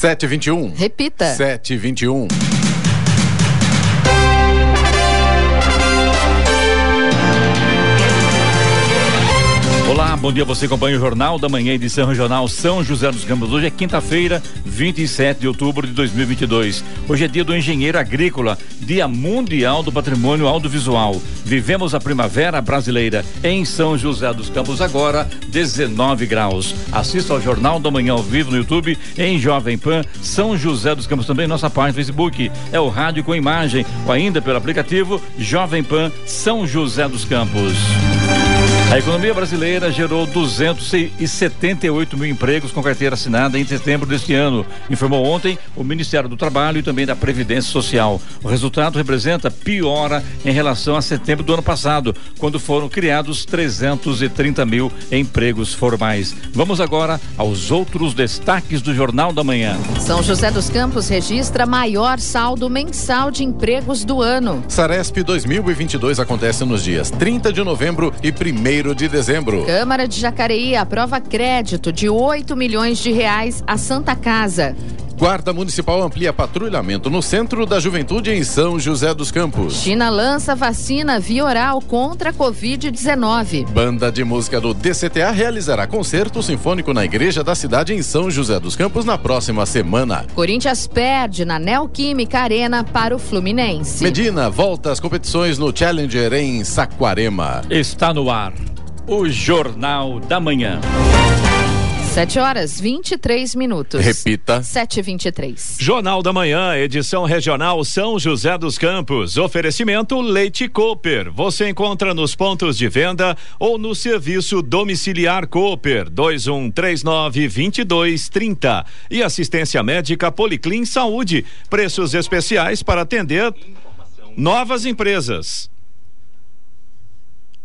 721. Repita. 721. Olá, bom dia. Você acompanha o Jornal da Manhã, edição regional São José dos Campos. Hoje é quinta-feira, 27 de outubro de 2022. Hoje é dia do engenheiro agrícola, dia mundial do patrimônio audiovisual. Vivemos a primavera brasileira em São José dos Campos, agora 19 graus. Assista ao Jornal da Manhã ao vivo no YouTube, em Jovem Pan, São José dos Campos, também nossa página no Facebook. É o rádio com imagem, ou ainda pelo aplicativo Jovem Pan São José dos Campos. A economia brasileira gerou 278 mil empregos com carteira assinada em setembro deste ano, informou ontem o Ministério do Trabalho e também da Previdência Social. O resultado representa piora em relação a setembro do ano passado, quando foram criados 330 mil empregos formais. Vamos agora aos outros destaques do Jornal da Manhã. São José dos Campos registra maior saldo mensal de empregos do ano. Saresp 2022 acontece nos dias 30 de novembro e 1 de dezembro. Câmara de Jacareí aprova crédito de 8 milhões de reais à Santa Casa. Guarda Municipal amplia patrulhamento no Centro da Juventude em São José dos Campos. China lança vacina via oral contra a Covid-19. Banda de música do DCTA realizará concerto sinfônico na igreja da cidade em São José dos Campos na próxima semana. Corinthians perde na Neoquímica Arena para o Fluminense. Medina volta às competições no Challenger em Saquarema. Está no ar o Jornal da Manhã. 7 horas 23 minutos. Repita. 7h23. Jornal da Manhã, edição regional São José dos Campos. Oferecimento Leite Cooper. Você encontra nos pontos de venda ou no serviço domiciliar Cooper 2139 2230. E assistência médica Policlin Saúde. Preços especiais para atender novas empresas.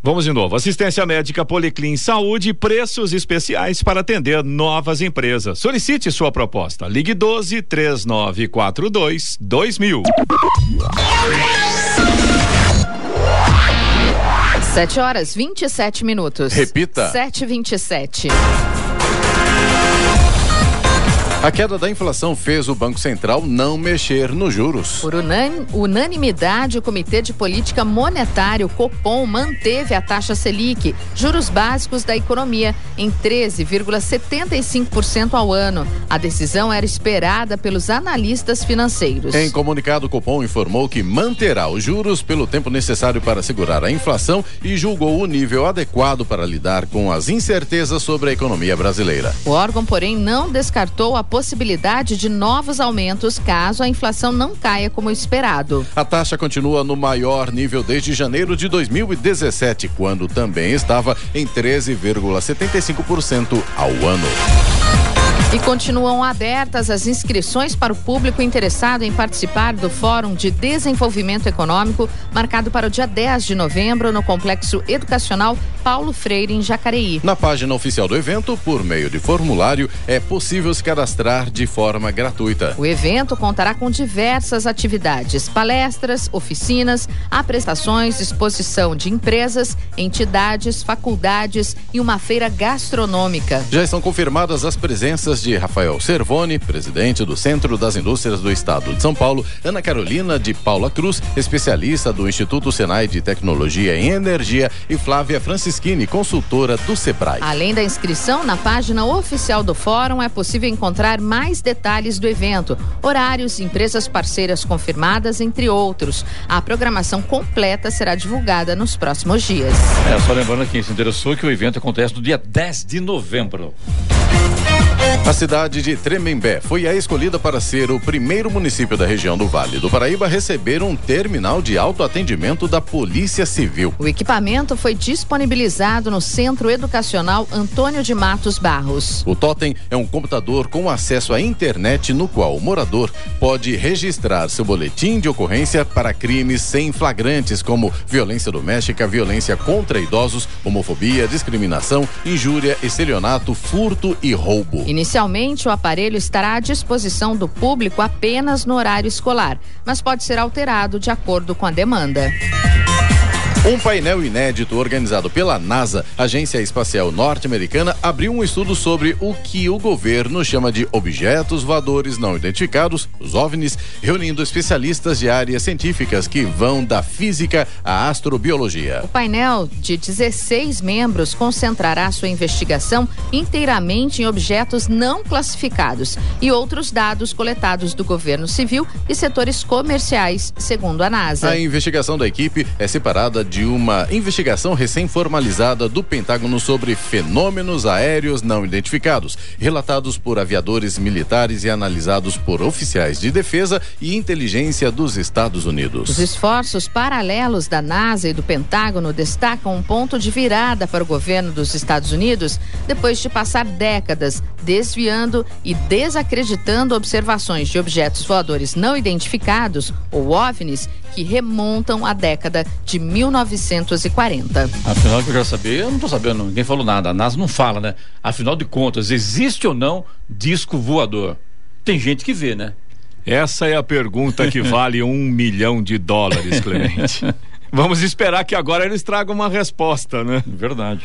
Vamos de novo. Assistência médica Policlin Saúde, preços especiais para atender novas empresas. Solicite sua proposta. Ligue 12 3942 2000. 7 horas 27 minutos. Repita. 7h27. A queda da inflação fez o Banco Central não mexer nos juros. Por unan unanimidade, o Comitê de Política Monetária, o Copom, manteve a taxa Selic, juros básicos da economia, em 13,75% ao ano. A decisão era esperada pelos analistas financeiros. Em comunicado, o Copom informou que manterá os juros pelo tempo necessário para segurar a inflação e julgou o nível adequado para lidar com as incertezas sobre a economia brasileira. O órgão, porém, não descartou a possibilidade de novos aumentos caso a inflação não caia como esperado. A taxa continua no maior nível desde janeiro de 2017, quando também estava em 13,75% ao ano. E continuam abertas as inscrições para o público interessado em participar do Fórum de Desenvolvimento Econômico, marcado para o dia 10 de novembro no Complexo Educacional Paulo Freire, em Jacareí. Na página oficial do evento, por meio de formulário, é possível se cadastrar de forma gratuita. O evento contará com diversas atividades: palestras, oficinas, apresentações, exposição de empresas, entidades, faculdades e uma feira gastronômica. Já estão confirmadas as presenças de Rafael Servoni, presidente do Centro das Indústrias do Estado de São Paulo, Ana Carolina de Paula Cruz, especialista do Instituto Senai de Tecnologia em Energia, e Flávia Francischini, consultora do Sebrae. Além da inscrição, na página oficial do fórum é possível encontrar mais detalhes do evento, horários, empresas parceiras confirmadas, entre outros. A programação completa será divulgada nos próximos dias. É, só lembrando quem se interessou que o evento acontece no dia 10 de novembro. A cidade de Tremembé foi a escolhida para ser o primeiro município da região do Vale do Paraíba a receber um terminal de autoatendimento da Polícia Civil. O equipamento foi disponibilizado no Centro Educacional Antônio de Matos Barros. O Totem é um computador com acesso à internet no qual o morador pode registrar seu boletim de ocorrência para crimes sem flagrantes como violência doméstica, violência contra idosos, homofobia, discriminação, injúria, estelionato, furto e roubo. Inicialmente, o aparelho estará à disposição do público apenas no horário escolar, mas pode ser alterado de acordo com a demanda. Um painel inédito organizado pela NASA, Agência Espacial Norte-Americana, abriu um estudo sobre o que o governo chama de objetos voadores não identificados, os OVNIs, reunindo especialistas de áreas científicas que vão da física à astrobiologia. O painel de 16 membros concentrará sua investigação inteiramente em objetos não classificados e outros dados coletados do governo civil e setores comerciais, segundo a NASA. A investigação da equipe é separada de de uma investigação recém-formalizada do Pentágono sobre fenômenos aéreos não identificados, relatados por aviadores militares e analisados por oficiais de defesa e inteligência dos Estados Unidos. Os esforços paralelos da NASA e do Pentágono destacam um ponto de virada para o governo dos Estados Unidos depois de passar décadas desviando e desacreditando observações de objetos voadores não identificados, ou OVNIs, que remontam à década de 1940. Afinal, que eu quero saber, eu não estou sabendo, ninguém falou nada. A NASA não fala, né? Afinal de contas, existe ou não disco voador? Tem gente que vê, né? Essa é a pergunta que vale um milhão de dólares, Clemente. Vamos esperar que agora eles tragam uma resposta, né? Verdade.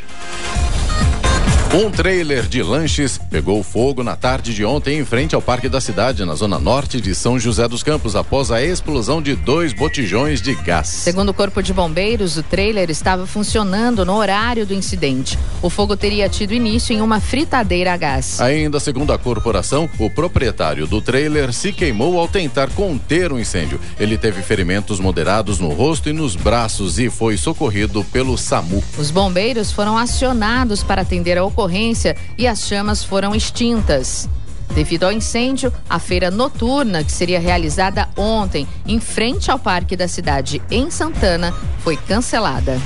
Um trailer de lanches pegou fogo na tarde de ontem em frente ao Parque da Cidade, na zona norte de São José dos Campos, após a explosão de dois botijões de gás. Segundo o Corpo de Bombeiros, o trailer estava funcionando no horário do incidente. O fogo teria tido início em uma fritadeira a gás. Ainda segundo a corporação, o proprietário do trailer se queimou ao tentar conter o incêndio. Ele teve ferimentos moderados no rosto e nos braços e foi socorrido pelo SAMU. Os bombeiros foram acionados para atender a ocorrência ocorrência e as chamas foram extintas. Devido ao incêndio, a feira noturna, que seria realizada ontem em frente ao Parque da Cidade em Santana, foi cancelada.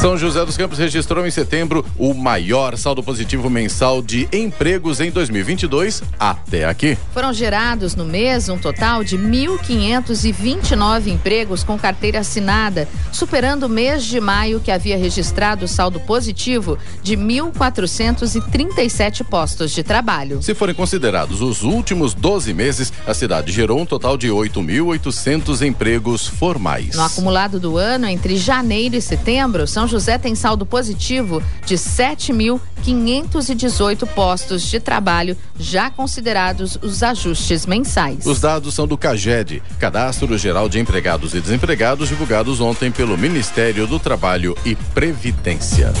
São José dos Campos registrou em setembro o maior saldo positivo mensal de empregos em 2022 até aqui. Foram gerados no mês um total de 1.529 empregos com carteira assinada, superando o mês de maio que havia registrado saldo positivo de 1.437 postos de trabalho. Se forem considerados os últimos 12 meses, a cidade gerou um total de 8.800 empregos formais. No acumulado do ano, entre janeiro e setembro, São José tem saldo positivo de 7.518 postos de trabalho, já considerados os ajustes mensais. Os dados são do CAGED, Cadastro Geral de Empregados e Desempregados, divulgados ontem pelo Ministério do Trabalho e Previdência.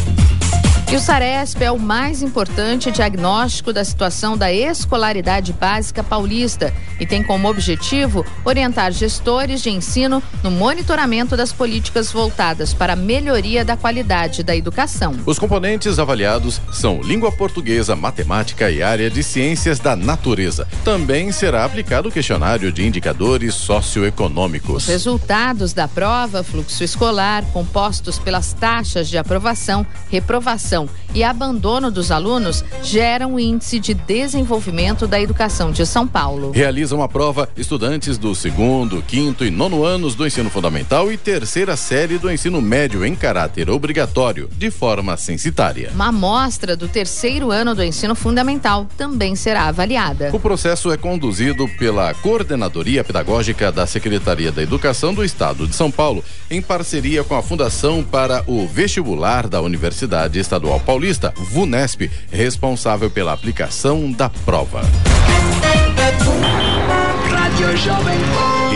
E o SARESP é o mais importante diagnóstico da situação da escolaridade básica paulista e tem como objetivo orientar gestores de ensino no monitoramento das políticas voltadas para a melhoria da qualidade da educação. Os componentes avaliados são língua portuguesa, matemática e área de ciências da natureza. Também será aplicado o questionário de indicadores socioeconômicos. Os resultados da prova, fluxo escolar, compostos pelas taxas de aprovação, reprovação então, e abandono dos alunos geram o índice de desenvolvimento da educação de São Paulo. Realizam a prova estudantes do segundo, quinto e nono anos do ensino fundamental e terceira série do ensino médio em caráter obrigatório, de forma censitária. Uma amostra do terceiro ano do ensino fundamental também será avaliada. O processo é conduzido pela Coordenadoria Pedagógica da Secretaria da Educação do Estado de São Paulo, em parceria com a Fundação para o Vestibular da Universidade Estadual Estadual Paulista, VUNESP, responsável pela aplicação da prova.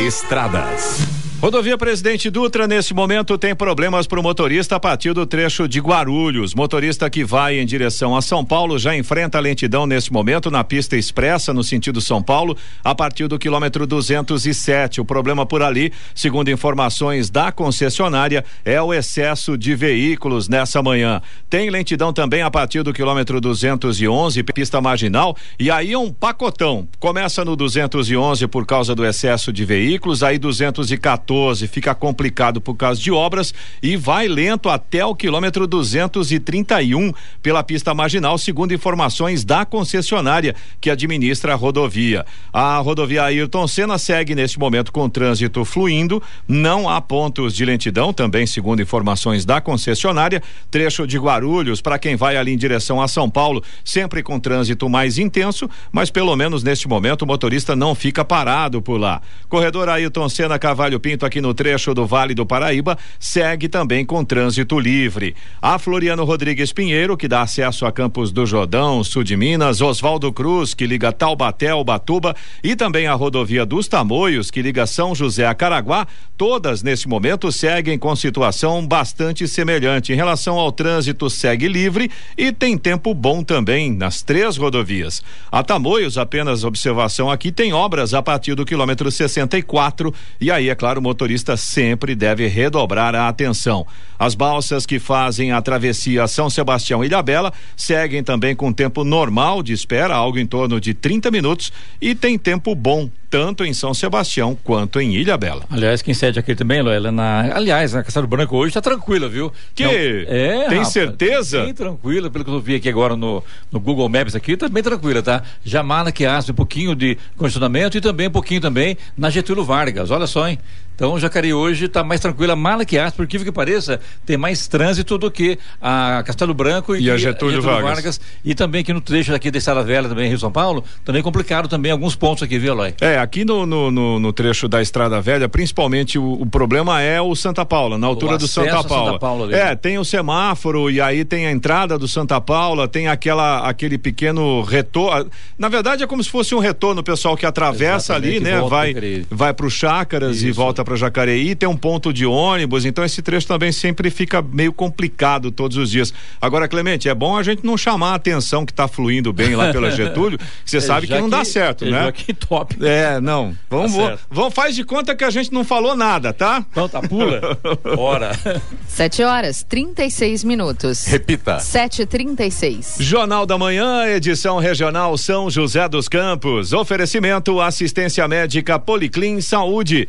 Estradas. Rodovia Presidente Dutra, nesse momento, tem problemas para o motorista a partir do trecho de Guarulhos. Motorista que vai em direção a São Paulo já enfrenta lentidão nesse momento na pista expressa, no sentido São Paulo, a partir do quilômetro 207. O problema por ali, segundo informações da concessionária, é o excesso de veículos nessa manhã. Tem lentidão também a partir do quilômetro 211, pista marginal, e aí é um pacotão. Começa no 211 por causa do excesso de veículos, aí 214 14 fica complicado por causa de obras e vai lento até o quilômetro 231 pela pista marginal, segundo informações da concessionária que administra a rodovia. A rodovia Ayrton Senna segue neste momento com trânsito fluindo, não há pontos de lentidão, também segundo informações da concessionária. Trecho de Guarulhos, para quem vai ali em direção a São Paulo, sempre com trânsito mais intenso, mas pelo menos neste momento o motorista não fica parado por lá. Corredor Ayrton Senna Cavalho Pinto trânsito aqui no trecho do Vale do Paraíba segue também com trânsito livre. A Floriano Rodrigues Pinheiro, que dá acesso a Campos do Jordão, sul de Minas, Oswaldo Cruz, que liga Taubaté ao Batuba, e também a rodovia dos Tamoios, que liga São José a Caraguá, todas nesse momento seguem com situação bastante semelhante. Em relação ao trânsito, segue livre e tem tempo bom também nas três rodovias. A Tamoios, apenas observação aqui, tem obras a partir do quilômetro 64 e aí, é claro, motorista sempre deve redobrar a atenção. As balsas que fazem a travessia São Sebastião e Ilhabela seguem também com tempo normal de espera, algo em torno de 30 minutos, e tem tempo bom tanto em São Sebastião quanto em Ilha Bela. Aliás, quem cede aqui também, Loela, na, aliás, na Castelo Branco hoje está tranquila, viu? Que? Não, é, Tem rapaz, certeza? Bem tranquila, pelo que eu vi aqui agora no, no Google Maps aqui, tá bem tranquila, tá? Jamala que um pouquinho de condicionamento e também um pouquinho também na Getúlio Vargas, olha só, hein? Então, Jacareí hoje está mais tranquila, mala que por que que pareça, tem mais trânsito do que a Castelo Branco e, e a Getúlio, Getúlio Vargas. Vargas. E também aqui no trecho aqui de Estrada Velha, também Rio São Paulo, também complicado também alguns pontos aqui, viu, Eloy? É, aqui no, no, no, no, trecho da Estrada Velha, principalmente o, o, problema é o Santa Paula, na altura do Santa Paula. Santa Paula é, tem o semáforo e aí tem a entrada do Santa Paula, tem aquela aquele pequeno retorno. Na verdade é como se fosse um retorno, o pessoal que atravessa Exatamente, ali, né? Vai vai para os chácaras Isso. e volta para Jacareí, tem um ponto de ônibus, então esse trecho também sempre fica meio complicado todos os dias. Agora, Clemente, é bom a gente não chamar a atenção que está fluindo bem lá pela Getúlio, você é, sabe que não dá certo, é né? Que top. É, não. Vamos, tá vamos, faz de conta que a gente não falou nada, tá? Então tá, pula. Bora. Sete horas, trinta e seis minutos. Repita. Sete trinta e seis. Jornal da Manhã, edição regional São José dos Campos. Oferecimento assistência médica Policlin Saúde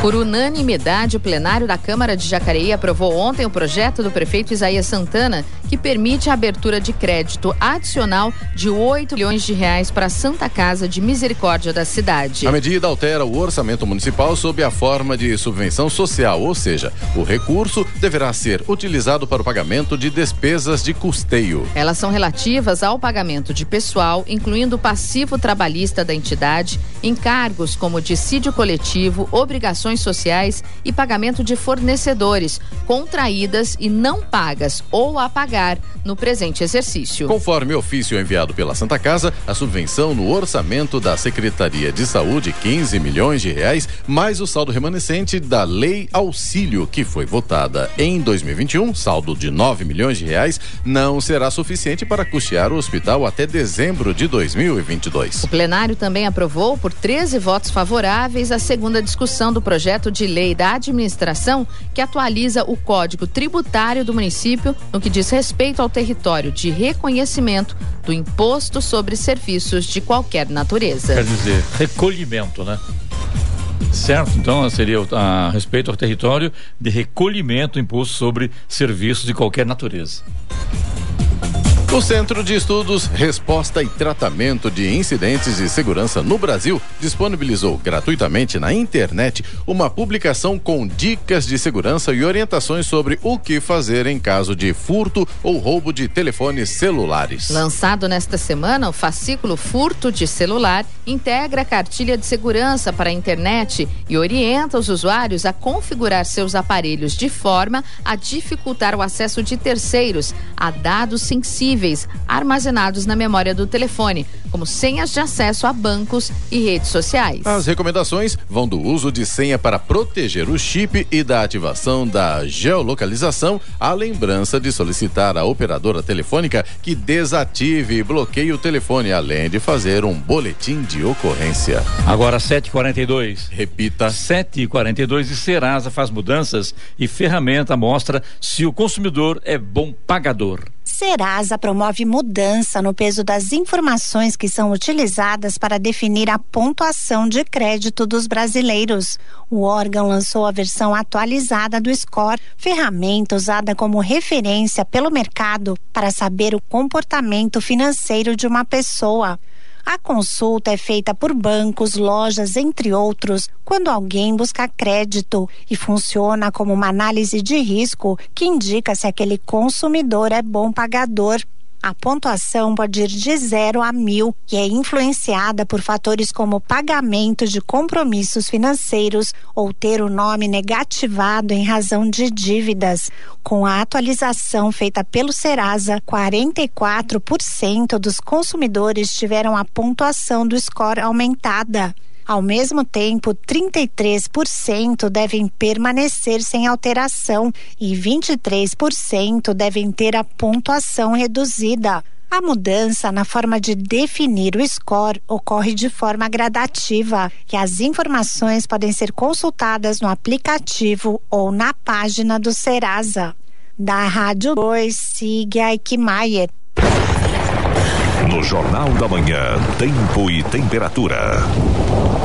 por unanimidade, o plenário da Câmara de Jacareí aprovou ontem o projeto do prefeito Isaías Santana, que permite a abertura de crédito adicional de 8 milhões de reais para a Santa Casa de Misericórdia da cidade. A medida altera o orçamento municipal sob a forma de subvenção social, ou seja, o recurso deverá ser utilizado para o pagamento de despesas de custeio. Elas são relativas ao pagamento de pessoal, incluindo o passivo trabalhista da entidade, encargos como dissídio coletivo, obrigações sociais e pagamento de fornecedores contraídas e não pagas ou a pagar no presente exercício. Conforme ofício enviado pela Santa Casa, a subvenção no orçamento da Secretaria de Saúde, 15 milhões de reais, mais o saldo remanescente da Lei Auxílio, que foi votada em 2021, saldo de 9 milhões de reais, não será suficiente para custear o hospital até dezembro de 2022. O plenário também aprovou por 13 votos favoráveis a segunda discussão do projeto de lei da administração que atualiza o Código Tributário do município no que diz respeito ao território de reconhecimento do imposto sobre serviços de qualquer natureza. Quer dizer, recolhimento, né? Certo, então seria a respeito ao território de recolhimento do imposto sobre serviços de qualquer natureza. O Centro de Estudos Resposta e Tratamento de Incidentes de Segurança no Brasil disponibilizou gratuitamente na internet uma publicação com dicas de segurança e orientações sobre o que fazer em caso de furto ou roubo de telefones celulares. Lançado nesta semana, o fascículo Furto de Celular integra a cartilha de segurança para a internet e orienta os usuários a configurar seus aparelhos de forma a dificultar o acesso de terceiros a dados sensíveis armazenados na memória do telefone, como senhas de acesso a bancos e redes sociais. As recomendações vão do uso de senha para proteger o chip e da ativação da geolocalização, a lembrança de solicitar à operadora telefônica que desative e bloqueie o telefone, além de fazer um boletim de ocorrência. Agora 7:42. Repita. 7:42 e Serasa faz mudanças e ferramenta mostra se o consumidor é bom pagador. Serasa promove mudança no peso das informações que são utilizadas para definir a pontuação de crédito dos brasileiros. O órgão lançou a versão atualizada do Score, ferramenta usada como referência pelo mercado para saber o comportamento financeiro de uma pessoa. A consulta é feita por bancos, lojas, entre outros, quando alguém busca crédito e funciona como uma análise de risco que indica se aquele consumidor é bom pagador. A pontuação pode ir de zero a mil e é influenciada por fatores como pagamento de compromissos financeiros ou ter o nome negativado em razão de dívidas. Com a atualização feita pelo Serasa, 44% dos consumidores tiveram a pontuação do score aumentada. Ao mesmo tempo, 33% devem permanecer sem alteração e 23% devem ter a pontuação reduzida. A mudança na forma de definir o score ocorre de forma gradativa e as informações podem ser consultadas no aplicativo ou na página do Serasa. Da Rádio 2, siga Aikmaier. No Jornal da Manhã, tempo e temperatura.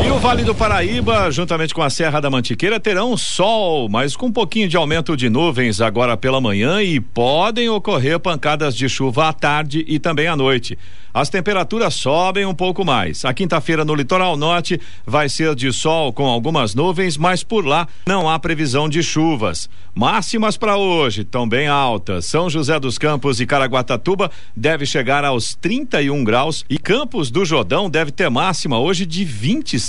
E o Vale do Paraíba, juntamente com a Serra da Mantiqueira, terão sol, mas com um pouquinho de aumento de nuvens agora pela manhã e podem ocorrer pancadas de chuva à tarde e também à noite. As temperaturas sobem um pouco mais. A quinta-feira no litoral norte vai ser de sol com algumas nuvens, mas por lá não há previsão de chuvas. Máximas para hoje, também altas. São José dos Campos e Caraguatatuba deve chegar aos 31 graus e Campos do Jordão deve ter máxima hoje de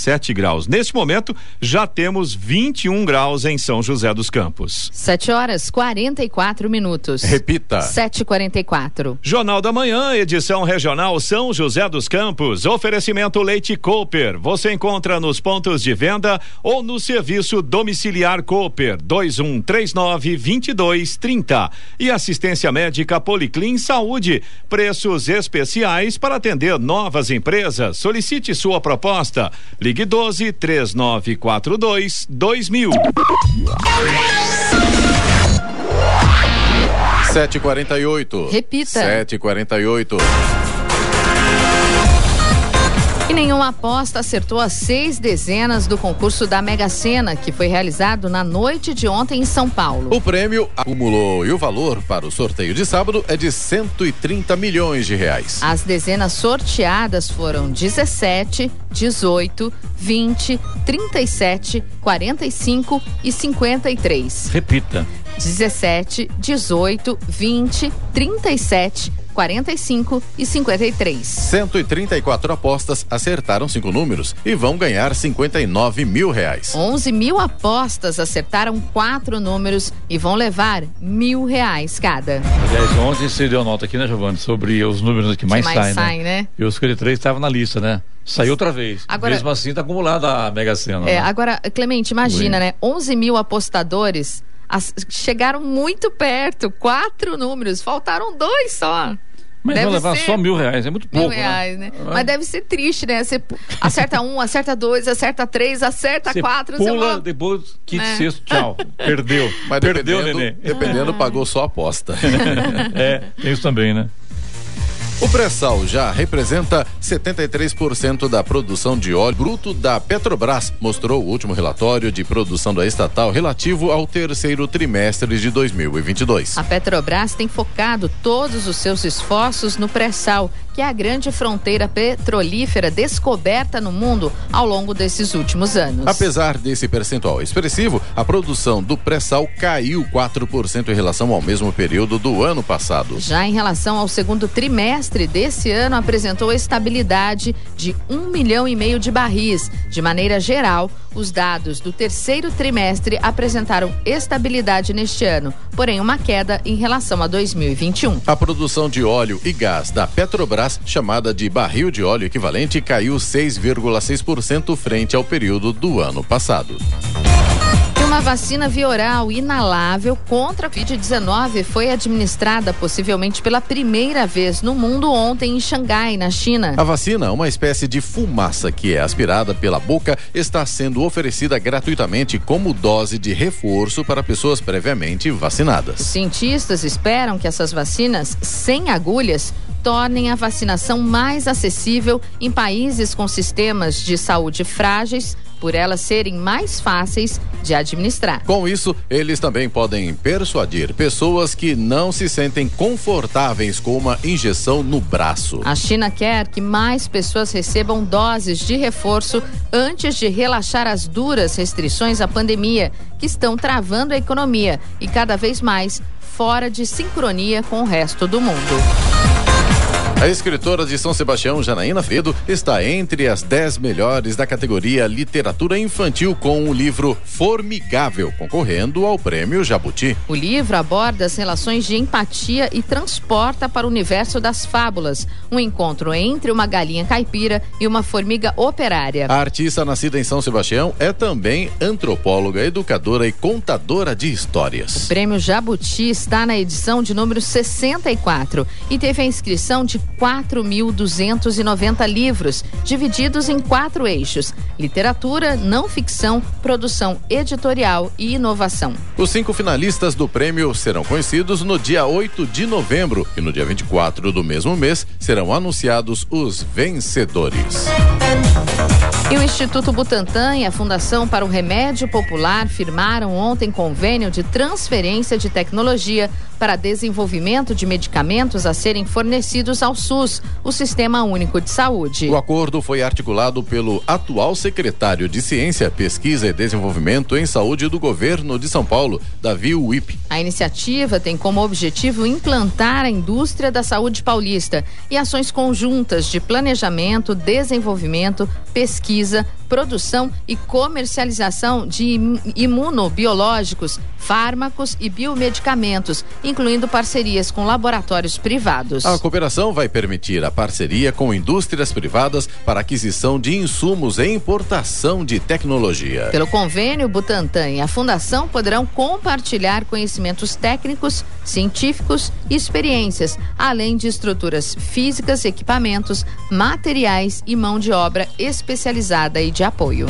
27 graus. Neste momento já temos 21 graus em São José dos Campos. 7 horas 44 minutos. Repita. 7h44. Jornal da Manhã, edição regional são José dos Campos. Oferecimento Leite Cooper. Você encontra nos pontos de venda ou no serviço domiciliar Cooper 2139 2230. E assistência médica Policlin Saúde. Preços especiais para atender novas empresas. Solicite sua proposta. Ligue 12 3942 2000. 7h48. Repita. 7h48. E nenhuma aposta acertou as seis dezenas do concurso da Mega Sena, que foi realizado na noite de ontem em São Paulo. O prêmio acumulou e o valor para o sorteio de sábado é de 130 milhões de reais. As dezenas sorteadas foram 17, 18, 20, 37, 45 e 53. Repita. 17, 18, 20, 37, 45 e 53. 134 apostas acertaram cinco números e vão ganhar 59 mil reais. 11 mil apostas acertaram quatro números e vão levar mil reais cada. Aliás, ontem você deu nota aqui, né, Giovanni, sobre os números que mais, mais saem, saem, né? né? E os 53 estavam na lista, né? Saiu outra vez. Agora- Mesmo assim, tá acumulada a Mega Sena. É, né? agora, Clemente, imagina, Ui. né? 11 mil apostadores as- chegaram muito perto, quatro números, faltaram dois só. Mas deve vão levar ser só mil reais, é muito Mil pouco. reais, né? Ah. Mas deve ser triste, né? Você acerta um, acerta dois, acerta três, acerta Você quatro, você pula, fala, depois quinto, né? sexto, tchau. Perdeu. Mas Perdeu, dependendo, neném. dependendo pagou só a aposta. É, tem isso também, né? O pré-sal já representa 73% da produção de óleo bruto da Petrobras, mostrou o último relatório de produção da estatal relativo ao terceiro trimestre de 2022. A Petrobras tem focado todos os seus esforços no pré-sal, que é a grande fronteira petrolífera descoberta no mundo ao longo desses últimos anos. Apesar desse percentual expressivo, a produção do pré-sal caiu 4% em relação ao mesmo período do ano passado. Já em relação ao segundo trimestre desse ano, apresentou estabilidade de um milhão e meio de barris. De maneira geral, os dados do terceiro trimestre apresentaram estabilidade neste ano, porém uma queda em relação a 2021. A produção de óleo e gás da Petrobras, chamada de barril de óleo equivalente, caiu 6,6% frente ao período do ano passado. Uma vacina via oral inalável contra a Covid-19 foi administrada possivelmente pela primeira vez no mundo ontem em Xangai, na China. A vacina, uma espécie de fumaça que é aspirada pela boca, está sendo oferecida gratuitamente como dose de reforço para pessoas previamente vacinadas. Os cientistas esperam que essas vacinas sem agulhas tornem a vacinação mais acessível em países com sistemas de saúde frágeis por elas serem mais fáceis de administrar. Com isso, eles também podem persuadir pessoas que não se sentem confortáveis com uma injeção no braço. A China quer que mais pessoas recebam doses de reforço antes de relaxar as duras restrições à pandemia, que estão travando a economia e cada vez mais fora de sincronia com o resto do mundo. A escritora de São Sebastião, Janaína Fredo, está entre as dez melhores da categoria Literatura Infantil com o livro Formigável, concorrendo ao Prêmio Jabuti. O livro aborda as relações de empatia e transporta para o universo das fábulas, um encontro entre uma galinha caipira e uma formiga operária. A artista nascida em São Sebastião é também antropóloga, educadora e contadora de histórias. O Prêmio Jabuti está na edição de número 64 e teve a inscrição de 4.290 livros, divididos em quatro eixos: literatura, não ficção, produção editorial e inovação. Os cinco finalistas do prêmio serão conhecidos no dia 8 de novembro e no dia 24 do mesmo mês serão anunciados os vencedores. E o Instituto Butantan e a Fundação para o Remédio Popular firmaram ontem convênio de transferência de tecnologia para desenvolvimento de medicamentos a serem fornecidos ao SUS, o Sistema Único de Saúde. O acordo foi articulado pelo atual secretário de Ciência, Pesquisa e Desenvolvimento em Saúde do governo de São Paulo, Davi Wip. A iniciativa tem como objetivo implantar a indústria da saúde paulista e ações conjuntas de planejamento, desenvolvimento, pesquisa, produção e comercialização de imunobiológicos, fármacos e biomedicamentos, incluindo parcerias com laboratórios privados. A cooperação vai permitir a parceria com indústrias privadas para aquisição de insumos e importação de tecnologia. Pelo convênio, Butantan e a Fundação poderão compartilhar conhecimentos técnicos, científicos e experiências, além de estruturas físicas, equipamentos, materiais e mão de obra especializada e de apoio.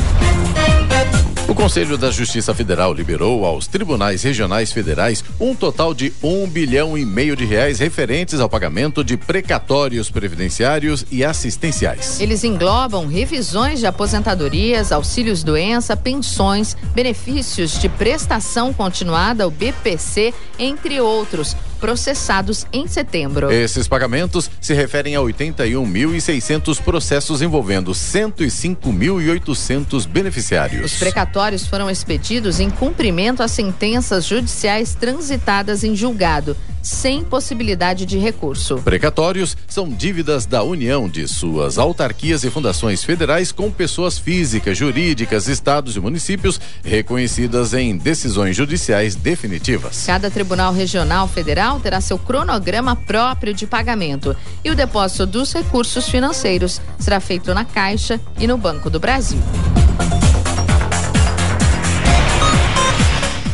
O Conselho da Justiça Federal liberou aos tribunais regionais federais um total de um bilhão e meio de reais referentes ao pagamento de precatórios previdenciários e assistenciais. Eles englobam revisões de aposentadorias, auxílios doença, pensões, benefícios de prestação continuada, o BPC, entre outros processados em setembro. Esses pagamentos se referem a 81.600 processos envolvendo 105.800 beneficiários. Os precatórios foram expedidos em cumprimento a sentenças judiciais transitadas em julgado sem possibilidade de recurso. Precatórios são dívidas da União de suas autarquias e fundações federais com pessoas físicas, jurídicas, estados e municípios reconhecidas em decisões judiciais definitivas. Cada Tribunal Regional Federal terá seu cronograma próprio de pagamento e o depósito dos recursos financeiros será feito na Caixa e no Banco do Brasil.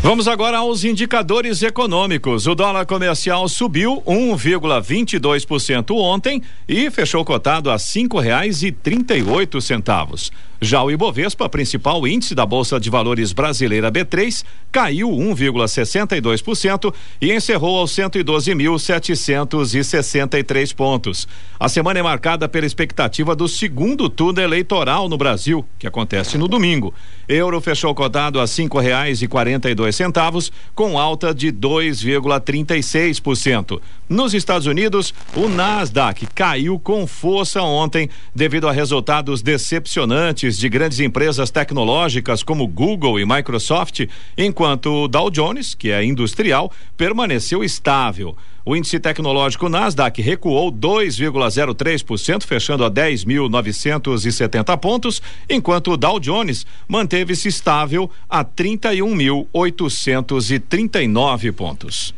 Vamos agora aos indicadores econômicos. O dólar comercial subiu 1,22% ontem e fechou cotado a cinco reais e trinta e oito centavos. Já o Ibovespa, principal índice da Bolsa de Valores brasileira B3, caiu 1,62% e encerrou aos 112.763 pontos. A semana é marcada pela expectativa do segundo turno eleitoral no Brasil, que acontece no domingo. Euro fechou cotado a cinco reais e quarenta e dois centavos, com alta de 2,36%. Nos Estados Unidos, o Nasdaq caiu com força ontem devido a resultados decepcionantes de grandes empresas tecnológicas como Google e Microsoft, enquanto o Dow Jones, que é industrial, permaneceu estável. O índice tecnológico Nasdaq recuou 2,03%, fechando a 10.970 pontos, enquanto o Dow Jones manteve-se estável a 31.839 pontos.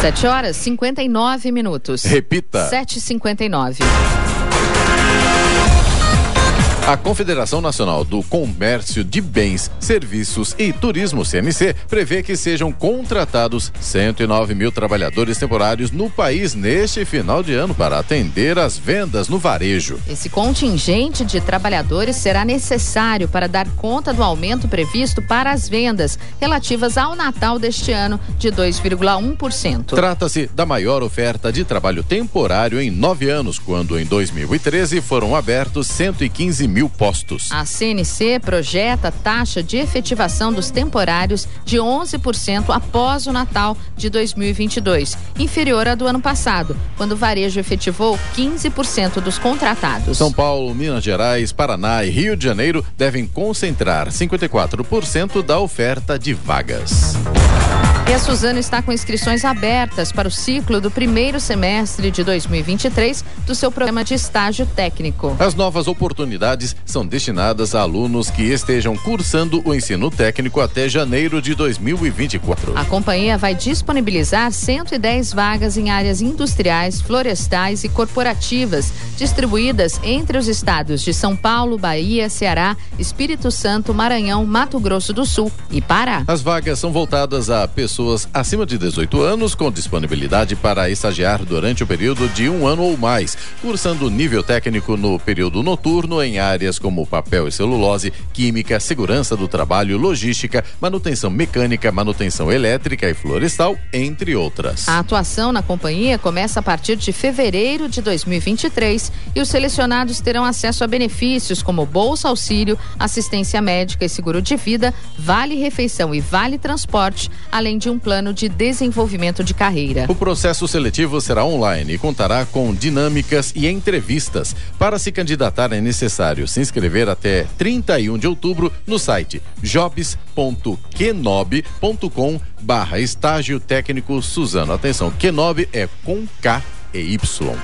7 horas 59 minutos. Repita. 7h59. A Confederação Nacional do Comércio de Bens, Serviços e Turismo, CMC, prevê que sejam contratados 109 mil trabalhadores temporários no país neste final de ano para atender as vendas no varejo. Esse contingente de trabalhadores será necessário para dar conta do aumento previsto para as vendas relativas ao Natal deste ano de 2,1%. Trata-se da maior oferta de trabalho temporário em nove anos, quando em 2013 foram abertos 115 mil postos. A CNC projeta taxa de efetivação dos temporários de 11% após o Natal de 2022, inferior à do ano passado, quando o varejo efetivou 15% dos contratados. São Paulo, Minas Gerais, Paraná e Rio de Janeiro devem concentrar 54% da oferta de vagas. E a Suzano está com inscrições abertas para o ciclo do primeiro semestre de 2023 do seu programa de estágio técnico. As novas oportunidades são destinadas a alunos que estejam cursando o ensino técnico até janeiro de 2024. A companhia vai disponibilizar 110 vagas em áreas industriais, florestais e corporativas, distribuídas entre os estados de São Paulo, Bahia, Ceará, Espírito Santo, Maranhão, Mato Grosso do Sul e Pará. As vagas são voltadas a pessoas acima de 18 anos com disponibilidade para estagiar durante o período de um ano ou mais, cursando nível técnico no período noturno em áreas como papel e celulose, química, segurança do trabalho, logística, manutenção mecânica, manutenção elétrica e florestal, entre outras. A atuação na companhia começa a partir de fevereiro de 2023 e os selecionados terão acesso a benefícios como bolsa auxílio, assistência médica e seguro de vida, vale refeição e vale transporte, além de um plano de desenvolvimento de carreira. O processo seletivo será online e contará com dinâmicas e entrevistas. Para se candidatar é necessário se inscrever até 31 de outubro no site jobs.kenob.com barra estágio técnico Suzano. Atenção, Kenob é com K e Y.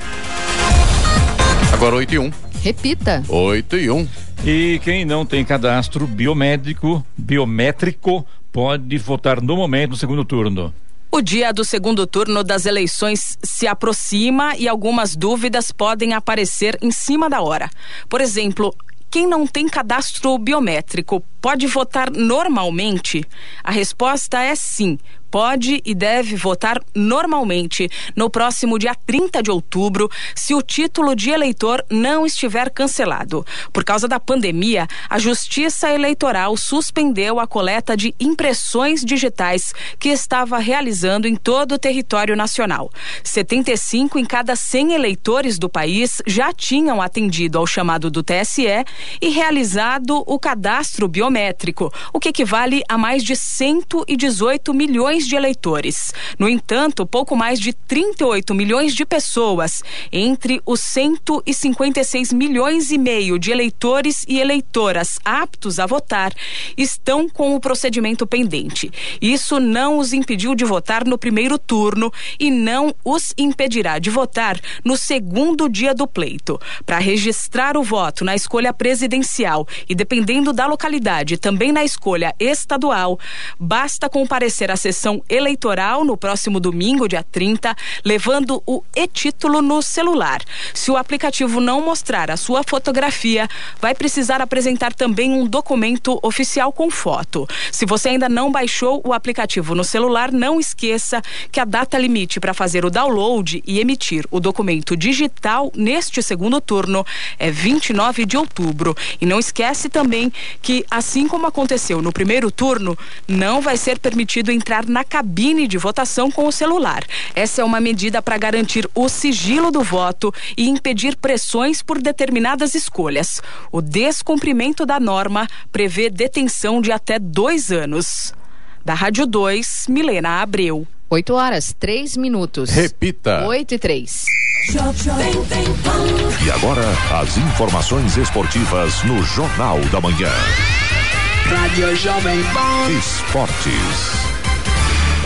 Agora 8 e 1. Repita. 8 e 1. E quem não tem cadastro biométrico, biométrico, pode votar no momento no segundo turno. O dia do segundo turno das eleições se aproxima e algumas dúvidas podem aparecer em cima da hora. Por exemplo, quem não tem cadastro biométrico pode votar normalmente? A resposta é sim pode e deve votar normalmente no próximo dia 30 de outubro, se o título de eleitor não estiver cancelado. Por causa da pandemia, a Justiça Eleitoral suspendeu a coleta de impressões digitais que estava realizando em todo o território nacional. 75 em cada 100 eleitores do país já tinham atendido ao chamado do TSE e realizado o cadastro biométrico, o que equivale a mais de 118 milhões de eleitores. No entanto, pouco mais de 38 milhões de pessoas, entre os 156 milhões e meio de eleitores e eleitoras aptos a votar, estão com o procedimento pendente. Isso não os impediu de votar no primeiro turno e não os impedirá de votar no segundo dia do pleito. Para registrar o voto na escolha presidencial e, dependendo da localidade, também na escolha estadual, basta comparecer à sessão eleitoral no próximo domingo, dia 30, levando o e-título no celular. Se o aplicativo não mostrar a sua fotografia, vai precisar apresentar também um documento oficial com foto. Se você ainda não baixou o aplicativo no celular, não esqueça que a data limite para fazer o download e emitir o documento digital neste segundo turno é 29 de outubro. E não esquece também que, assim como aconteceu no primeiro turno, não vai ser permitido entrar na cabine de votação com o celular. Essa é uma medida para garantir o sigilo do voto e impedir pressões por determinadas escolhas. O descumprimento da norma prevê detenção de até dois anos. Da Rádio 2, Milena Abreu. 8 horas, 3 minutos. Repita. 8 e 3. E agora, as informações esportivas no Jornal da Manhã. Rádio Jovem Pan. Esportes.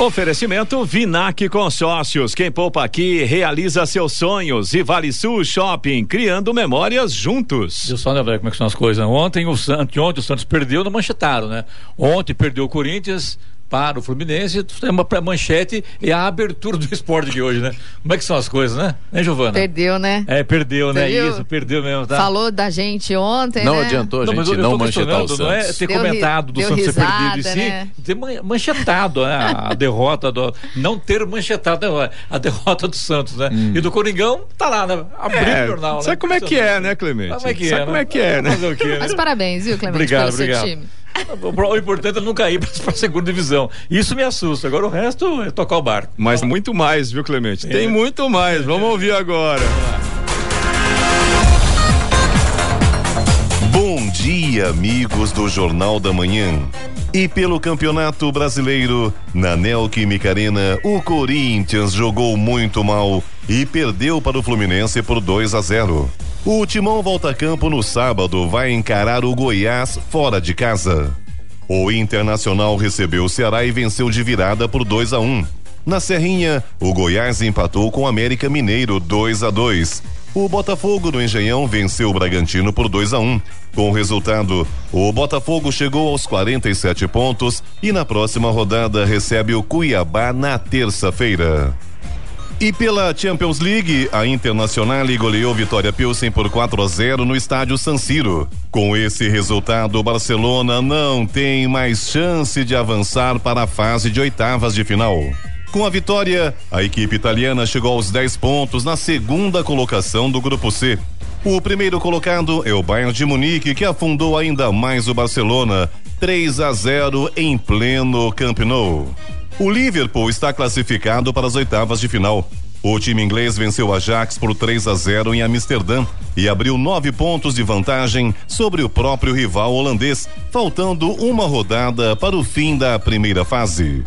Oferecimento Vinac Consórcios. Quem poupa aqui realiza seus sonhos. E Vale Sul Shopping, criando memórias juntos. Viu só, né, velho, como é que são as coisas? Ontem o Santos, ontem o Santos perdeu no manchetado, né? Ontem perdeu o Corinthians para o Fluminense, é uma manchete e a abertura do esporte de hoje, né? Como é que são as coisas, né? Né, Giovana? Perdeu, né? É, perdeu, né? Perdeu. Isso, perdeu mesmo, tá? Falou da gente ontem, Não né? adiantou a Não, mas gente eu, eu não manchetar o questionando, não é Santos. ter Deu comentado do Santos ter risada, perdido em si, né? ter man- manchetado né? a derrota do. Não ter manchetado né? a derrota do Santos, né? Hum. E do Coringão, tá lá, né? Abriu É, o jornal, sabe né? como é que é, né, Clemente? Sabe como é que Sabe é, como né? é que é, né? Fazer o quê, né? Mas parabéns, viu, Clemente, Obrigado, pelo seu obrigado. time. O importante é não cair para a segunda divisão. Isso me assusta. Agora o resto é tocar o barco. Mas muito mais, viu, Clemente? Tem muito mais. Vamos ouvir agora. Bom dia, amigos do Jornal da Manhã. E pelo Campeonato Brasileiro, na Neoquímica Arena, o Corinthians jogou muito mal e perdeu para o Fluminense por 2 a 0. O Timão volta a campo no sábado, vai encarar o Goiás fora de casa. O Internacional recebeu o Ceará e venceu de virada por 2 a 1. Na Serrinha, o Goiás empatou com o América Mineiro 2 a 2. O Botafogo do Engenhão venceu o Bragantino por 2 a 1. Com o resultado, o Botafogo chegou aos 47 pontos e na próxima rodada recebe o Cuiabá na terça-feira. E pela Champions League, a Internacional goleou Vitória Pilsen por 4 a 0 no estádio San Siro. Com esse resultado, o Barcelona não tem mais chance de avançar para a fase de oitavas de final. Com a vitória, a equipe italiana chegou aos 10 pontos na segunda colocação do grupo C. O primeiro colocado é o Bayern de Munique, que afundou ainda mais o Barcelona, 3 a 0 em pleno Camp Nou. O Liverpool está classificado para as oitavas de final. O time inglês venceu o Ajax por 3 a 0 em Amsterdã e abriu nove pontos de vantagem sobre o próprio rival holandês, faltando uma rodada para o fim da primeira fase.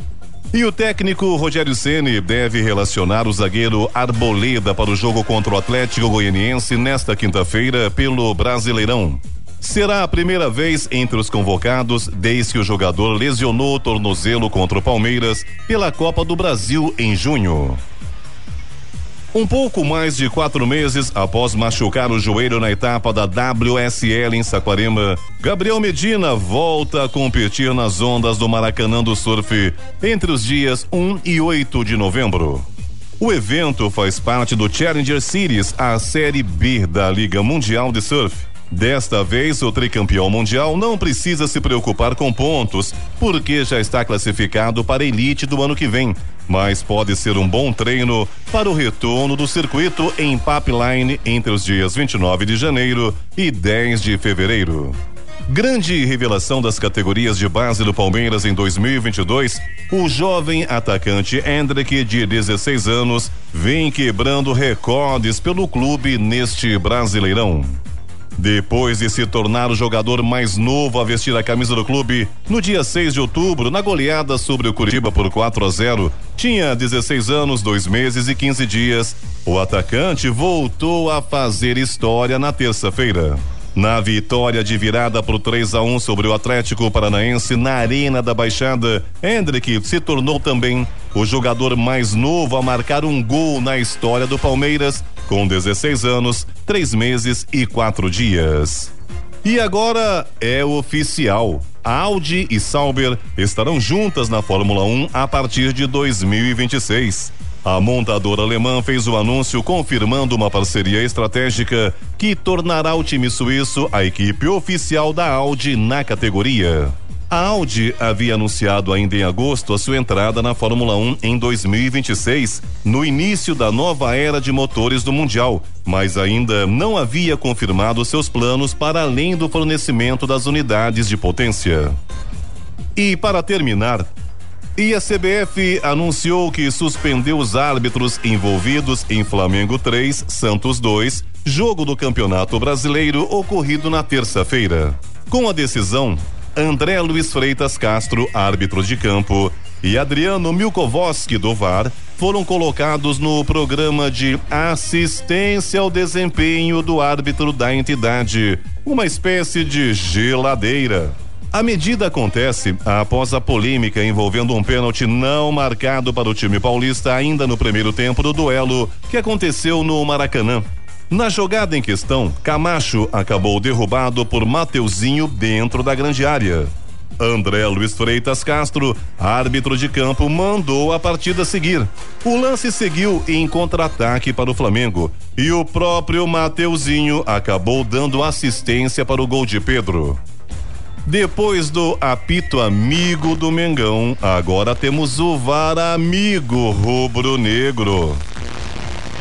E o técnico Rogério Ceni deve relacionar o zagueiro Arboleda para o jogo contra o Atlético Goianiense nesta quinta-feira pelo Brasileirão. Será a primeira vez entre os convocados desde que o jogador lesionou o tornozelo contra o Palmeiras pela Copa do Brasil em junho. Um pouco mais de quatro meses após machucar o joelho na etapa da WSL em Saquarema, Gabriel Medina volta a competir nas ondas do Maracanã do Surf entre os dias 1 e 8 de novembro. O evento faz parte do Challenger Series, a Série B da Liga Mundial de Surf. Desta vez, o tricampeão mundial não precisa se preocupar com pontos, porque já está classificado para a elite do ano que vem. Mas pode ser um bom treino para o retorno do circuito em Pipeline entre os dias 29 de janeiro e 10 de fevereiro. Grande revelação das categorias de base do Palmeiras em 2022, o jovem atacante Hendrick, de 16 anos, vem quebrando recordes pelo clube neste Brasileirão. Depois de se tornar o jogador mais novo a vestir a camisa do clube, no dia 6 de outubro, na goleada sobre o Curitiba por 4 a 0, tinha 16 anos, dois meses e 15 dias. O atacante voltou a fazer história na terça-feira. Na vitória de virada por 3 a 1 sobre o Atlético Paranaense na Arena da Baixada, Hendrick se tornou também o jogador mais novo a marcar um gol na história do Palmeiras, com 16 anos, 3 meses e 4 dias. E agora é oficial. Audi e Sauber estarão juntas na Fórmula 1 a partir de 2026. A montadora alemã fez o anúncio confirmando uma parceria estratégica que tornará o time suíço a equipe oficial da Audi na categoria. A Audi havia anunciado ainda em agosto a sua entrada na Fórmula 1 em 2026, no início da nova era de motores do Mundial, mas ainda não havia confirmado seus planos para além do fornecimento das unidades de potência. E para terminar, e a CBF anunciou que suspendeu os árbitros envolvidos em Flamengo 3, Santos 2, jogo do Campeonato Brasileiro ocorrido na terça-feira. Com a decisão, André Luiz Freitas Castro, árbitro de campo, e Adriano Milkovoski do VAR foram colocados no programa de assistência ao desempenho do árbitro da entidade, uma espécie de geladeira. A medida acontece após a polêmica envolvendo um pênalti não marcado para o time paulista ainda no primeiro tempo do duelo que aconteceu no Maracanã. Na jogada em questão, Camacho acabou derrubado por Mateuzinho dentro da grande área. André Luiz Freitas Castro, árbitro de campo, mandou a partida seguir. O lance seguiu em contra-ataque para o Flamengo e o próprio Mateuzinho acabou dando assistência para o gol de Pedro. Depois do apito amigo do Mengão, agora temos o VAR amigo rubro-negro.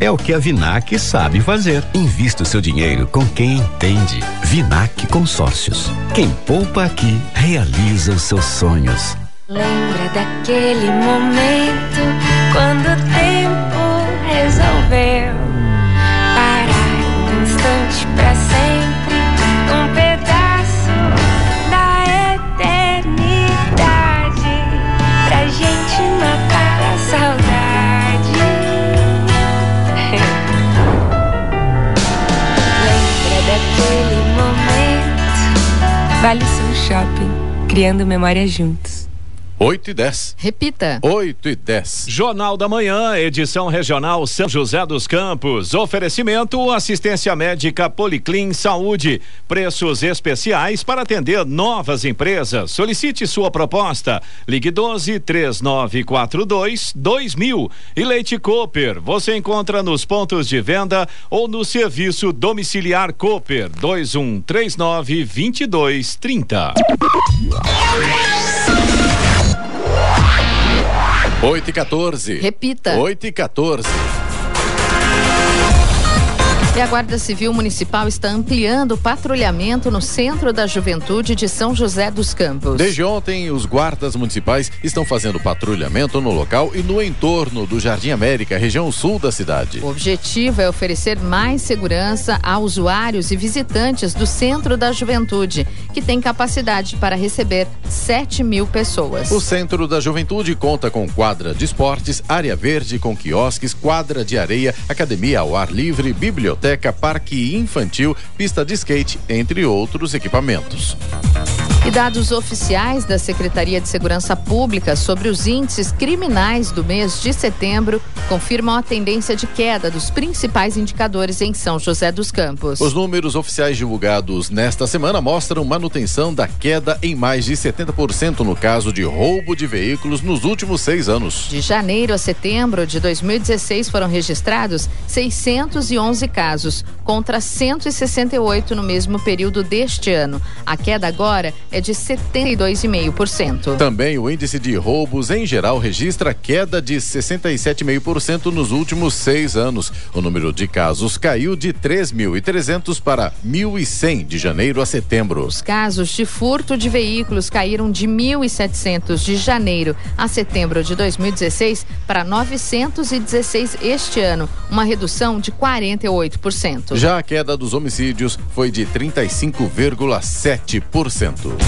é o que a Vinac sabe fazer. Invista o seu dinheiro com quem entende. Vinac Consórcios. Quem poupa aqui realiza os seus sonhos. Lembra daquele momento quando o tempo resolveu Vale Sul Shopping, criando memórias juntos. 8 e 10. Repita. 8 e 10. Jornal da Manhã, edição regional São José dos Campos. Oferecimento assistência médica Policlin Saúde. Preços especiais para atender novas empresas. Solicite sua proposta. Ligue 12 3942 2000. E Leite Cooper. Você encontra nos pontos de venda ou no serviço domiciliar Cooper 2139 2230. 8 e 14. Repita. 8 e 14. E a Guarda Civil Municipal está ampliando o patrulhamento no Centro da Juventude de São José dos Campos. Desde ontem, os guardas municipais estão fazendo patrulhamento no local e no entorno do Jardim América, região sul da cidade. O objetivo é oferecer mais segurança a usuários e visitantes do Centro da Juventude, que tem capacidade para receber 7 mil pessoas. O Centro da Juventude conta com quadra de esportes, área verde com quiosques, quadra de areia, academia ao ar livre, biblioteca, parque infantil, pista de skate, entre outros equipamentos. E dados oficiais da Secretaria de Segurança Pública sobre os índices criminais do mês de setembro confirmam a tendência de queda dos principais indicadores em São José dos Campos. Os números oficiais divulgados nesta semana mostram manutenção da queda em mais de 70% no caso de roubo de veículos nos últimos seis anos. De janeiro a setembro de 2016 foram registrados 611 casos, contra 168 no mesmo período deste ano. A queda agora é de 72,5%. Também o índice de roubos em geral registra queda de 67,5% nos últimos seis anos. O número de casos caiu de 3.300 para 1.100 de janeiro a setembro. Os casos de furto de veículos caíram de 1.700 de janeiro a setembro de 2016 para 916 este ano, uma redução de 48%. Já a queda dos homicídios foi de 35,7%.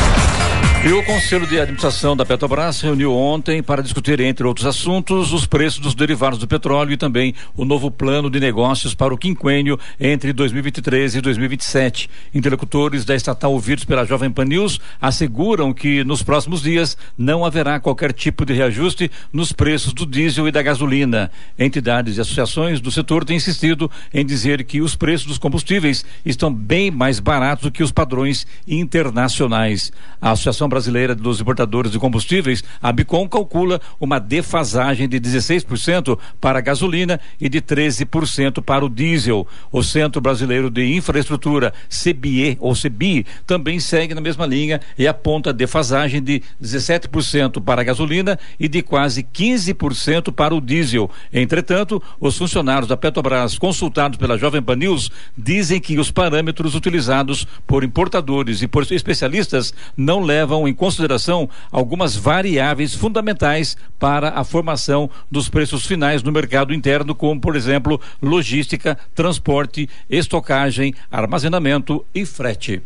E o Conselho de Administração da Petrobras reuniu ontem para discutir, entre outros assuntos, os preços dos derivados do petróleo e também o novo plano de negócios para o quinquênio entre 2023 e 2027. Interlocutores da estatal ouvidos pela Jovem Pan News asseguram que nos próximos dias não haverá qualquer tipo de reajuste nos preços do diesel e da gasolina. Entidades e associações do setor têm insistido em dizer que os preços dos combustíveis estão bem mais baratos do que os padrões internacionais. A Associação Brasileira dos Importadores de Combustíveis, a Bicom calcula uma defasagem de 16% para a gasolina e de 13% para o diesel. O Centro Brasileiro de Infraestrutura, CBE ou CBI, também segue na mesma linha e aponta defasagem de 17% para a gasolina e de quase 15% para o diesel. Entretanto, os funcionários da Petrobras consultados pela Jovem Pan News dizem que os parâmetros utilizados por importadores e por especialistas não levam em consideração algumas variáveis fundamentais para a formação dos preços finais no mercado interno, como, por exemplo, logística, transporte, estocagem, armazenamento e frete.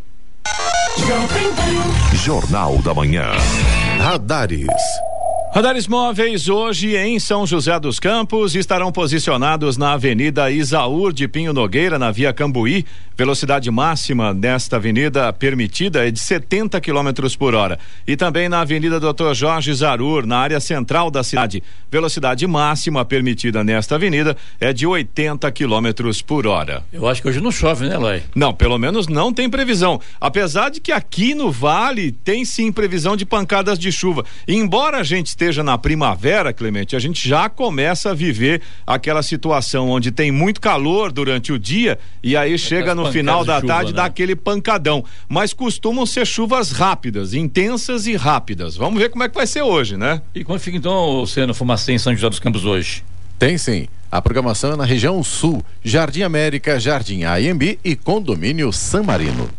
Jornal da Manhã. Radares. Radares móveis hoje em São José dos Campos estarão posicionados na Avenida Isaúr de Pinho Nogueira, na Via Cambuí. Velocidade máxima nesta avenida permitida é de 70 km por hora. E também na Avenida Dr. Jorge Zarur, na área central da cidade. Velocidade máxima permitida nesta avenida é de 80 km por hora. Eu acho que hoje não chove, né, Loi? Não, pelo menos não tem previsão. Apesar de que aqui no Vale tem sim previsão de pancadas de chuva. E embora a gente esteja na primavera, Clemente, a gente já começa a viver aquela situação onde tem muito calor durante o dia e aí chega no final da chuva, tarde né? dá aquele pancadão. Mas costumam ser chuvas rápidas, intensas e rápidas. Vamos ver como é que vai ser hoje, né? E como fica então o Ceno Fumacê em São José dos Campos hoje? Tem sim. A programação é na região sul, Jardim América, Jardim AMB e Condomínio San Marino.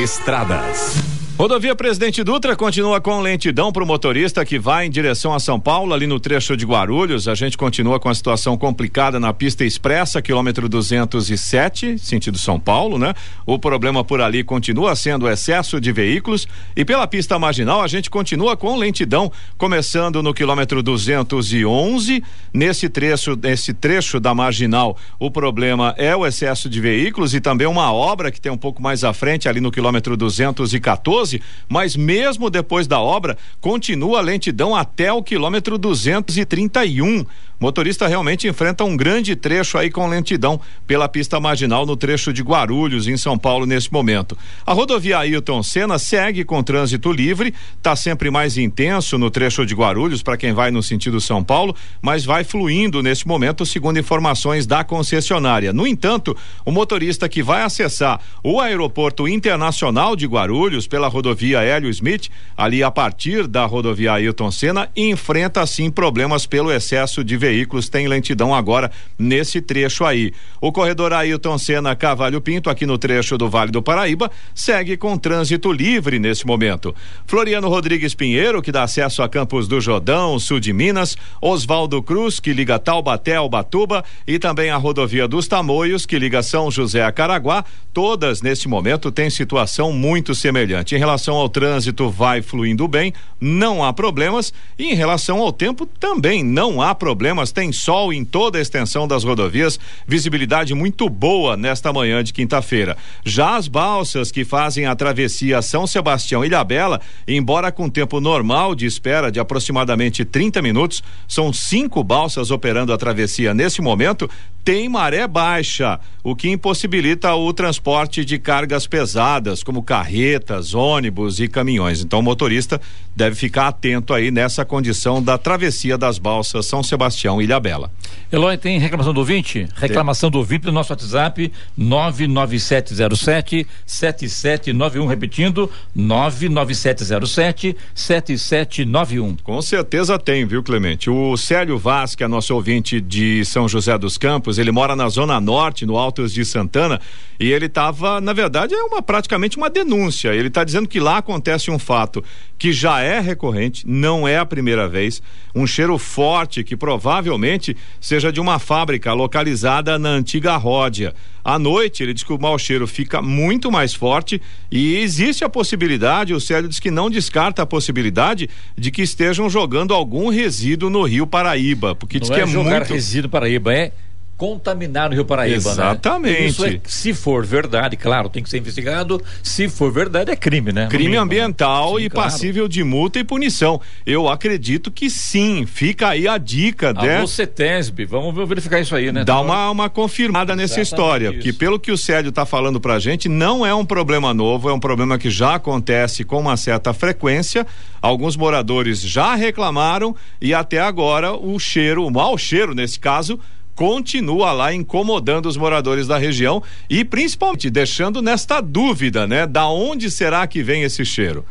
Estradas. Rodovia Presidente Dutra continua com lentidão para o motorista que vai em direção a São Paulo, ali no trecho de Guarulhos. A gente continua com a situação complicada na pista expressa, quilômetro 207, sentido São Paulo, né? O problema por ali continua sendo o excesso de veículos. E pela pista marginal, a gente continua com lentidão, começando no quilômetro 211. Nesse trecho, nesse trecho da marginal, o problema é o excesso de veículos e também uma obra que tem um pouco mais à frente, ali no quilômetro 214 mas mesmo depois da obra, continua a lentidão até o quilômetro 231. Motorista realmente enfrenta um grande trecho aí com lentidão pela pista marginal no trecho de Guarulhos, em São Paulo, nesse momento. A rodovia Ailton Senna segue com trânsito livre, está sempre mais intenso no trecho de Guarulhos para quem vai no sentido São Paulo, mas vai fluindo nesse momento, segundo informações da concessionária. No entanto, o motorista que vai acessar o aeroporto internacional de Guarulhos pela rodovia Hélio Smith, ali a partir da rodovia Ailton Senna, enfrenta sim problemas pelo excesso de veículos tem lentidão agora nesse trecho aí. O corredor Ailton Senna Cavalho Pinto, aqui no trecho do Vale do Paraíba, segue com trânsito livre nesse momento. Floriano Rodrigues Pinheiro, que dá acesso a Campos do Jordão, sul de Minas, Oswaldo Cruz, que liga Taubaté ao Batuba, e também a rodovia dos Tamoios, que liga São José a Caraguá, todas neste momento têm situação muito semelhante. Em relação ao trânsito, vai fluindo bem, não há problemas, e em relação ao tempo, também não há problemas. Tem sol em toda a extensão das rodovias, visibilidade muito boa nesta manhã de quinta-feira. Já as balsas que fazem a travessia São Sebastião e Ilhabela, embora com tempo normal de espera de aproximadamente 30 minutos, são cinco balsas operando a travessia nesse momento, tem maré baixa, o que impossibilita o transporte de cargas pesadas, como carretas, ônibus e caminhões. Então o motorista deve ficar atento aí nessa condição da travessia das balsas São Sebastião Sebastião Ilha Bela. Eloy, tem reclamação do ouvinte? Reclamação do ouvinte no nosso WhatsApp 99707 7791, repetindo 99707 7791. Com certeza tem, viu, Clemente? O Célio Vaz, que é nosso ouvinte de São José dos Campos, ele mora na Zona Norte, no Altos de Santana, e ele estava, na verdade, é uma praticamente uma denúncia. Ele está dizendo que lá acontece um fato que já é recorrente, não é a primeira vez, um cheiro forte que provavelmente seja de uma fábrica localizada na antiga Ródia. À noite, ele diz que o mau cheiro fica muito mais forte e existe a possibilidade, o Célio diz que não descarta a possibilidade de que estejam jogando algum resíduo no Rio Paraíba, porque não diz que é, é jogar muito resíduo Paraíba, é contaminar o Rio Paraíba. Exatamente. Né? Isso é, se for verdade, claro, tem que ser investigado. Se for verdade, é crime, né? Crime ambiental né? Sim, e claro. passível de multa e punição. Eu acredito que sim. Fica aí a dica, né? Alô, CETESB, vamos verificar isso aí, né? Dá uma, uma confirmada nessa Exatamente história, isso. porque pelo que o Célio está falando pra gente, não é um problema novo, é um problema que já acontece com uma certa frequência. Alguns moradores já reclamaram e até agora o cheiro, o mau cheiro nesse caso, continua lá incomodando os moradores da região e principalmente deixando nesta dúvida, né? Da onde será que vem esse cheiro?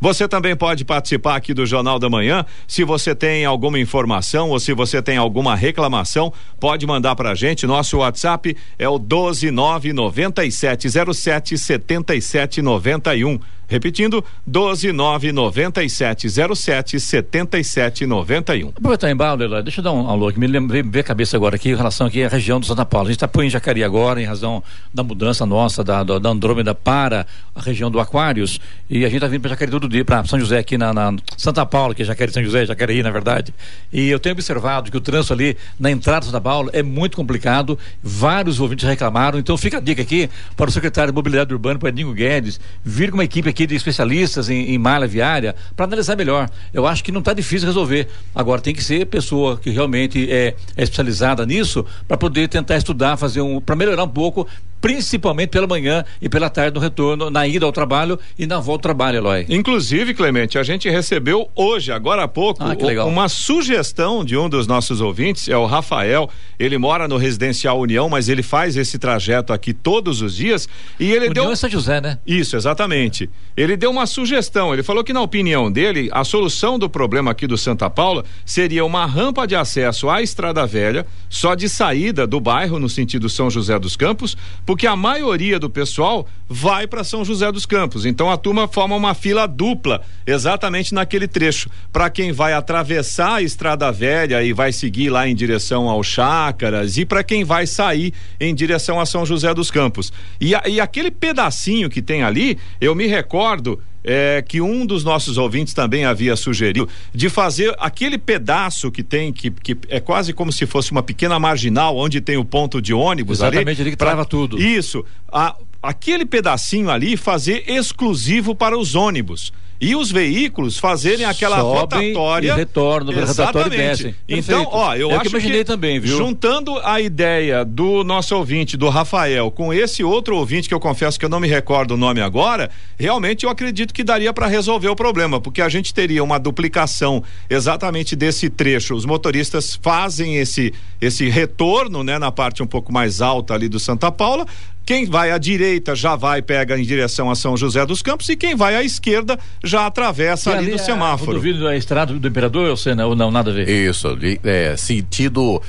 Você também pode participar aqui do Jornal da Manhã. Se você tem alguma informação ou se você tem alguma reclamação, pode mandar pra gente. Nosso WhatsApp é o 1299707 7791. Repetindo, 1299707 7791. Aproveitar em Eloy, deixa eu dar um alô que me lembrei, veio a cabeça agora aqui em relação aqui à região do Santa Paula. A gente está em Jacareí agora, em razão da mudança nossa da, da, da Andrômeda para a região do Aquários. E a gente está vindo para Jacareí todo dia, para São José aqui na, na Santa Paula, que é Jacareí São José, Jacareí, na verdade. E eu tenho observado que o trânsito ali na entrada de Santa Paula é muito complicado. Vários ouvintes reclamaram. Então fica a dica aqui para o secretário de Mobilidade Urbana, para Edinho Guedes, vir com uma equipe aqui de especialistas em, em malha viária para analisar melhor. Eu acho que não está difícil resolver. Agora tem que ser pessoa que realmente é, é especializada nisso para poder tentar estudar, fazer um, para melhorar um pouco, principalmente pela manhã e pela tarde no retorno, na ida ao trabalho e na volta ao trabalho, Eloy. Inclusive, Clemente, a gente recebeu hoje, agora há pouco, Ah, uma sugestão de um dos nossos ouvintes, é o Rafael. Ele mora no Residencial União, mas ele faz esse trajeto aqui todos os dias e ele União deu é São José, né? Isso, exatamente. Ele deu uma sugestão. Ele falou que, na opinião dele, a solução do problema aqui do Santa Paula seria uma rampa de acesso à Estrada Velha, só de saída do bairro, no sentido São José dos Campos, porque a maioria do pessoal vai para São José dos Campos. Então a turma forma uma fila dupla, exatamente naquele trecho. Para quem vai atravessar a Estrada Velha e vai seguir lá em direção ao Chácaras, e para quem vai sair em direção a São José dos Campos. E, a- e aquele pedacinho que tem ali, eu me recordo é, que um dos nossos ouvintes também havia sugerido de fazer aquele pedaço que tem, que, que é quase como se fosse uma pequena marginal onde tem o ponto de ônibus Exatamente, ali que pra- trava tudo. Isso. A- aquele pedacinho ali fazer exclusivo para os ônibus. E os veículos fazerem aquela Sobem rotatória. e retornam pela rotatória e descem. Então, ó, eu É o acho que eu imaginei também, viu? Juntando a ideia do nosso ouvinte, do Rafael, com esse outro ouvinte que eu confesso que eu não me recordo o nome agora, realmente eu acredito que daria para resolver o problema, porque a gente teria uma duplicação exatamente desse trecho. Os motoristas fazem esse esse retorno, né, na parte um pouco mais alta ali do Santa Paula. Quem vai à direita já vai pega em direção a São José dos Campos e quem vai à esquerda já atravessa E ali, do a semáforo. rodovia da estrada do Imperador, ou, Senna, ou não, nada a ver? Isso, ali, é, sentido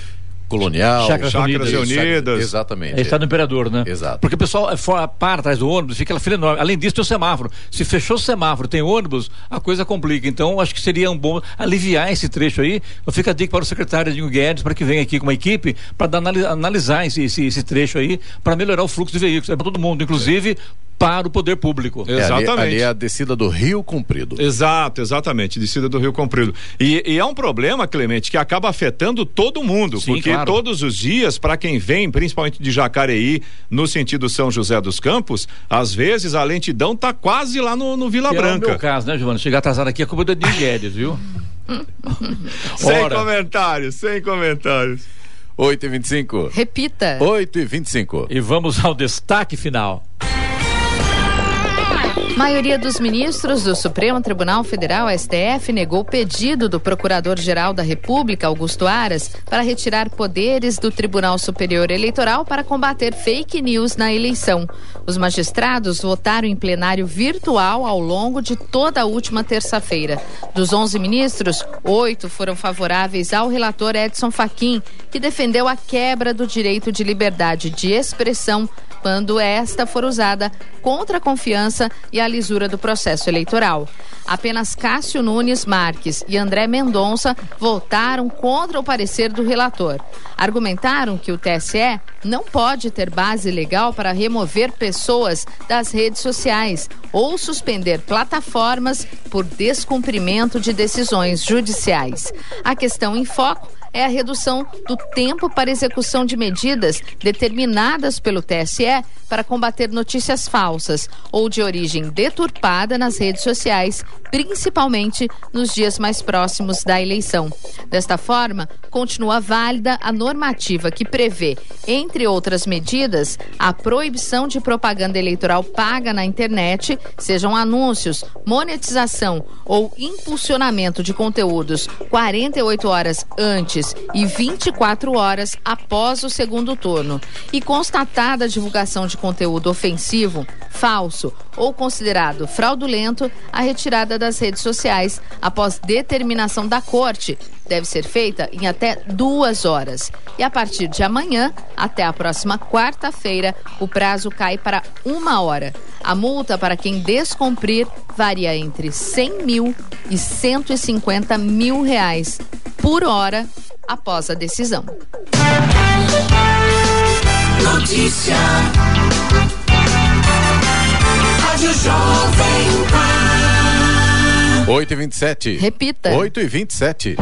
colonial. Chacras Chacras Unidas. Unidas. Exatamente. É Estado do Imperador, né? Exato. Porque o pessoal é fora, para atrás do ônibus, fica aquela fila enorme. Além disso, tem o semáforo. Se fechou o semáforo, tem ônibus, a coisa complica. Então, acho que seria um bom aliviar esse trecho aí. Eu fico a dica para o secretário Edinho Guedes, para que venha aqui com uma equipe, para analisar esse, esse, esse trecho aí, para melhorar o fluxo de veículos. É para todo mundo, inclusive para o poder público. É, ali- Exatamente. Ali, é a descida do Rio Comprido. Exato, exatamente, descida do Rio Comprido. E, e é um problema, Clemente, que acaba afetando todo mundo, Sim, porque claro. todos os dias, para quem vem, principalmente de Jacareí, no sentido São José dos Campos, às vezes a lentidão tá quase lá no, no Vila Que é o Branca. meu caso, né, Giovana? Chegar atrasado aqui é culpa do Guedes, viu? Sem Ora. comentários, sem comentários. 8 e 25 Repita. 8 e 25 E vamos ao destaque final. Maioria dos ministros do Supremo Tribunal Federal, STF, negou o pedido do Procurador-Geral da República, Augusto Aras, para retirar poderes do Tribunal Superior Eleitoral para combater fake news na eleição. Os magistrados votaram em plenário virtual ao longo de toda a última terça-feira. Dos 11 ministros, oito foram favoráveis ao relator Edson Fachin, que defendeu a quebra do direito de liberdade de expressão quando esta for usada contra a confiança e a lisura do processo eleitoral. Apenas Cássio Nunes Marques e André Mendonça votaram contra o parecer do relator. Argumentaram que o TSE não pode ter base legal para remover pessoas das redes sociais ou suspender plataformas por descumprimento de decisões judiciais. A questão em foco é a redução do tempo para execução de medidas determinadas pelo TSE para combater notícias falsas ou de origem deturpada nas redes sociais, principalmente nos dias mais próximos da eleição. Desta forma, continua válida a normativa que prevê, entre outras medidas, a proibição de propaganda eleitoral paga na internet, sejam anúncios, monetização ou impulsionamento de conteúdos 48 horas antes e 24 horas após o segundo turno. E constatada a divulgação de conteúdo ofensivo, falso ou considerado fraudulento, a retirada das redes sociais após determinação da corte deve ser feita em até duas horas. E a partir de amanhã, até a próxima quarta-feira, o prazo cai para uma hora. A multa para quem descumprir varia entre 100 mil e 150 mil reais por hora após a decisão. Notícia. Rádio Jovem Pan. 8 e 27 Repita. 8 e 27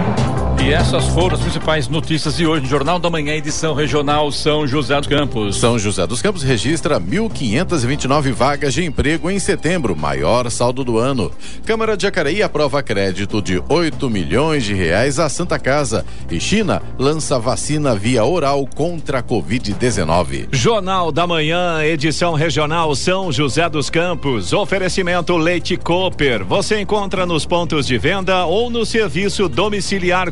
E essas foram as principais notícias de hoje no Jornal da Manhã, edição regional São José dos Campos. São José dos Campos registra 1.529 vagas de emprego em setembro, maior saldo do ano. Câmara de Jacareí aprova crédito de 8 milhões de reais à Santa Casa. E China lança vacina via oral contra a Covid-19. Jornal da Manhã, edição regional São José dos Campos. Oferecimento Leite Cooper. Você encontra nos pontos de venda ou no serviço domiciliar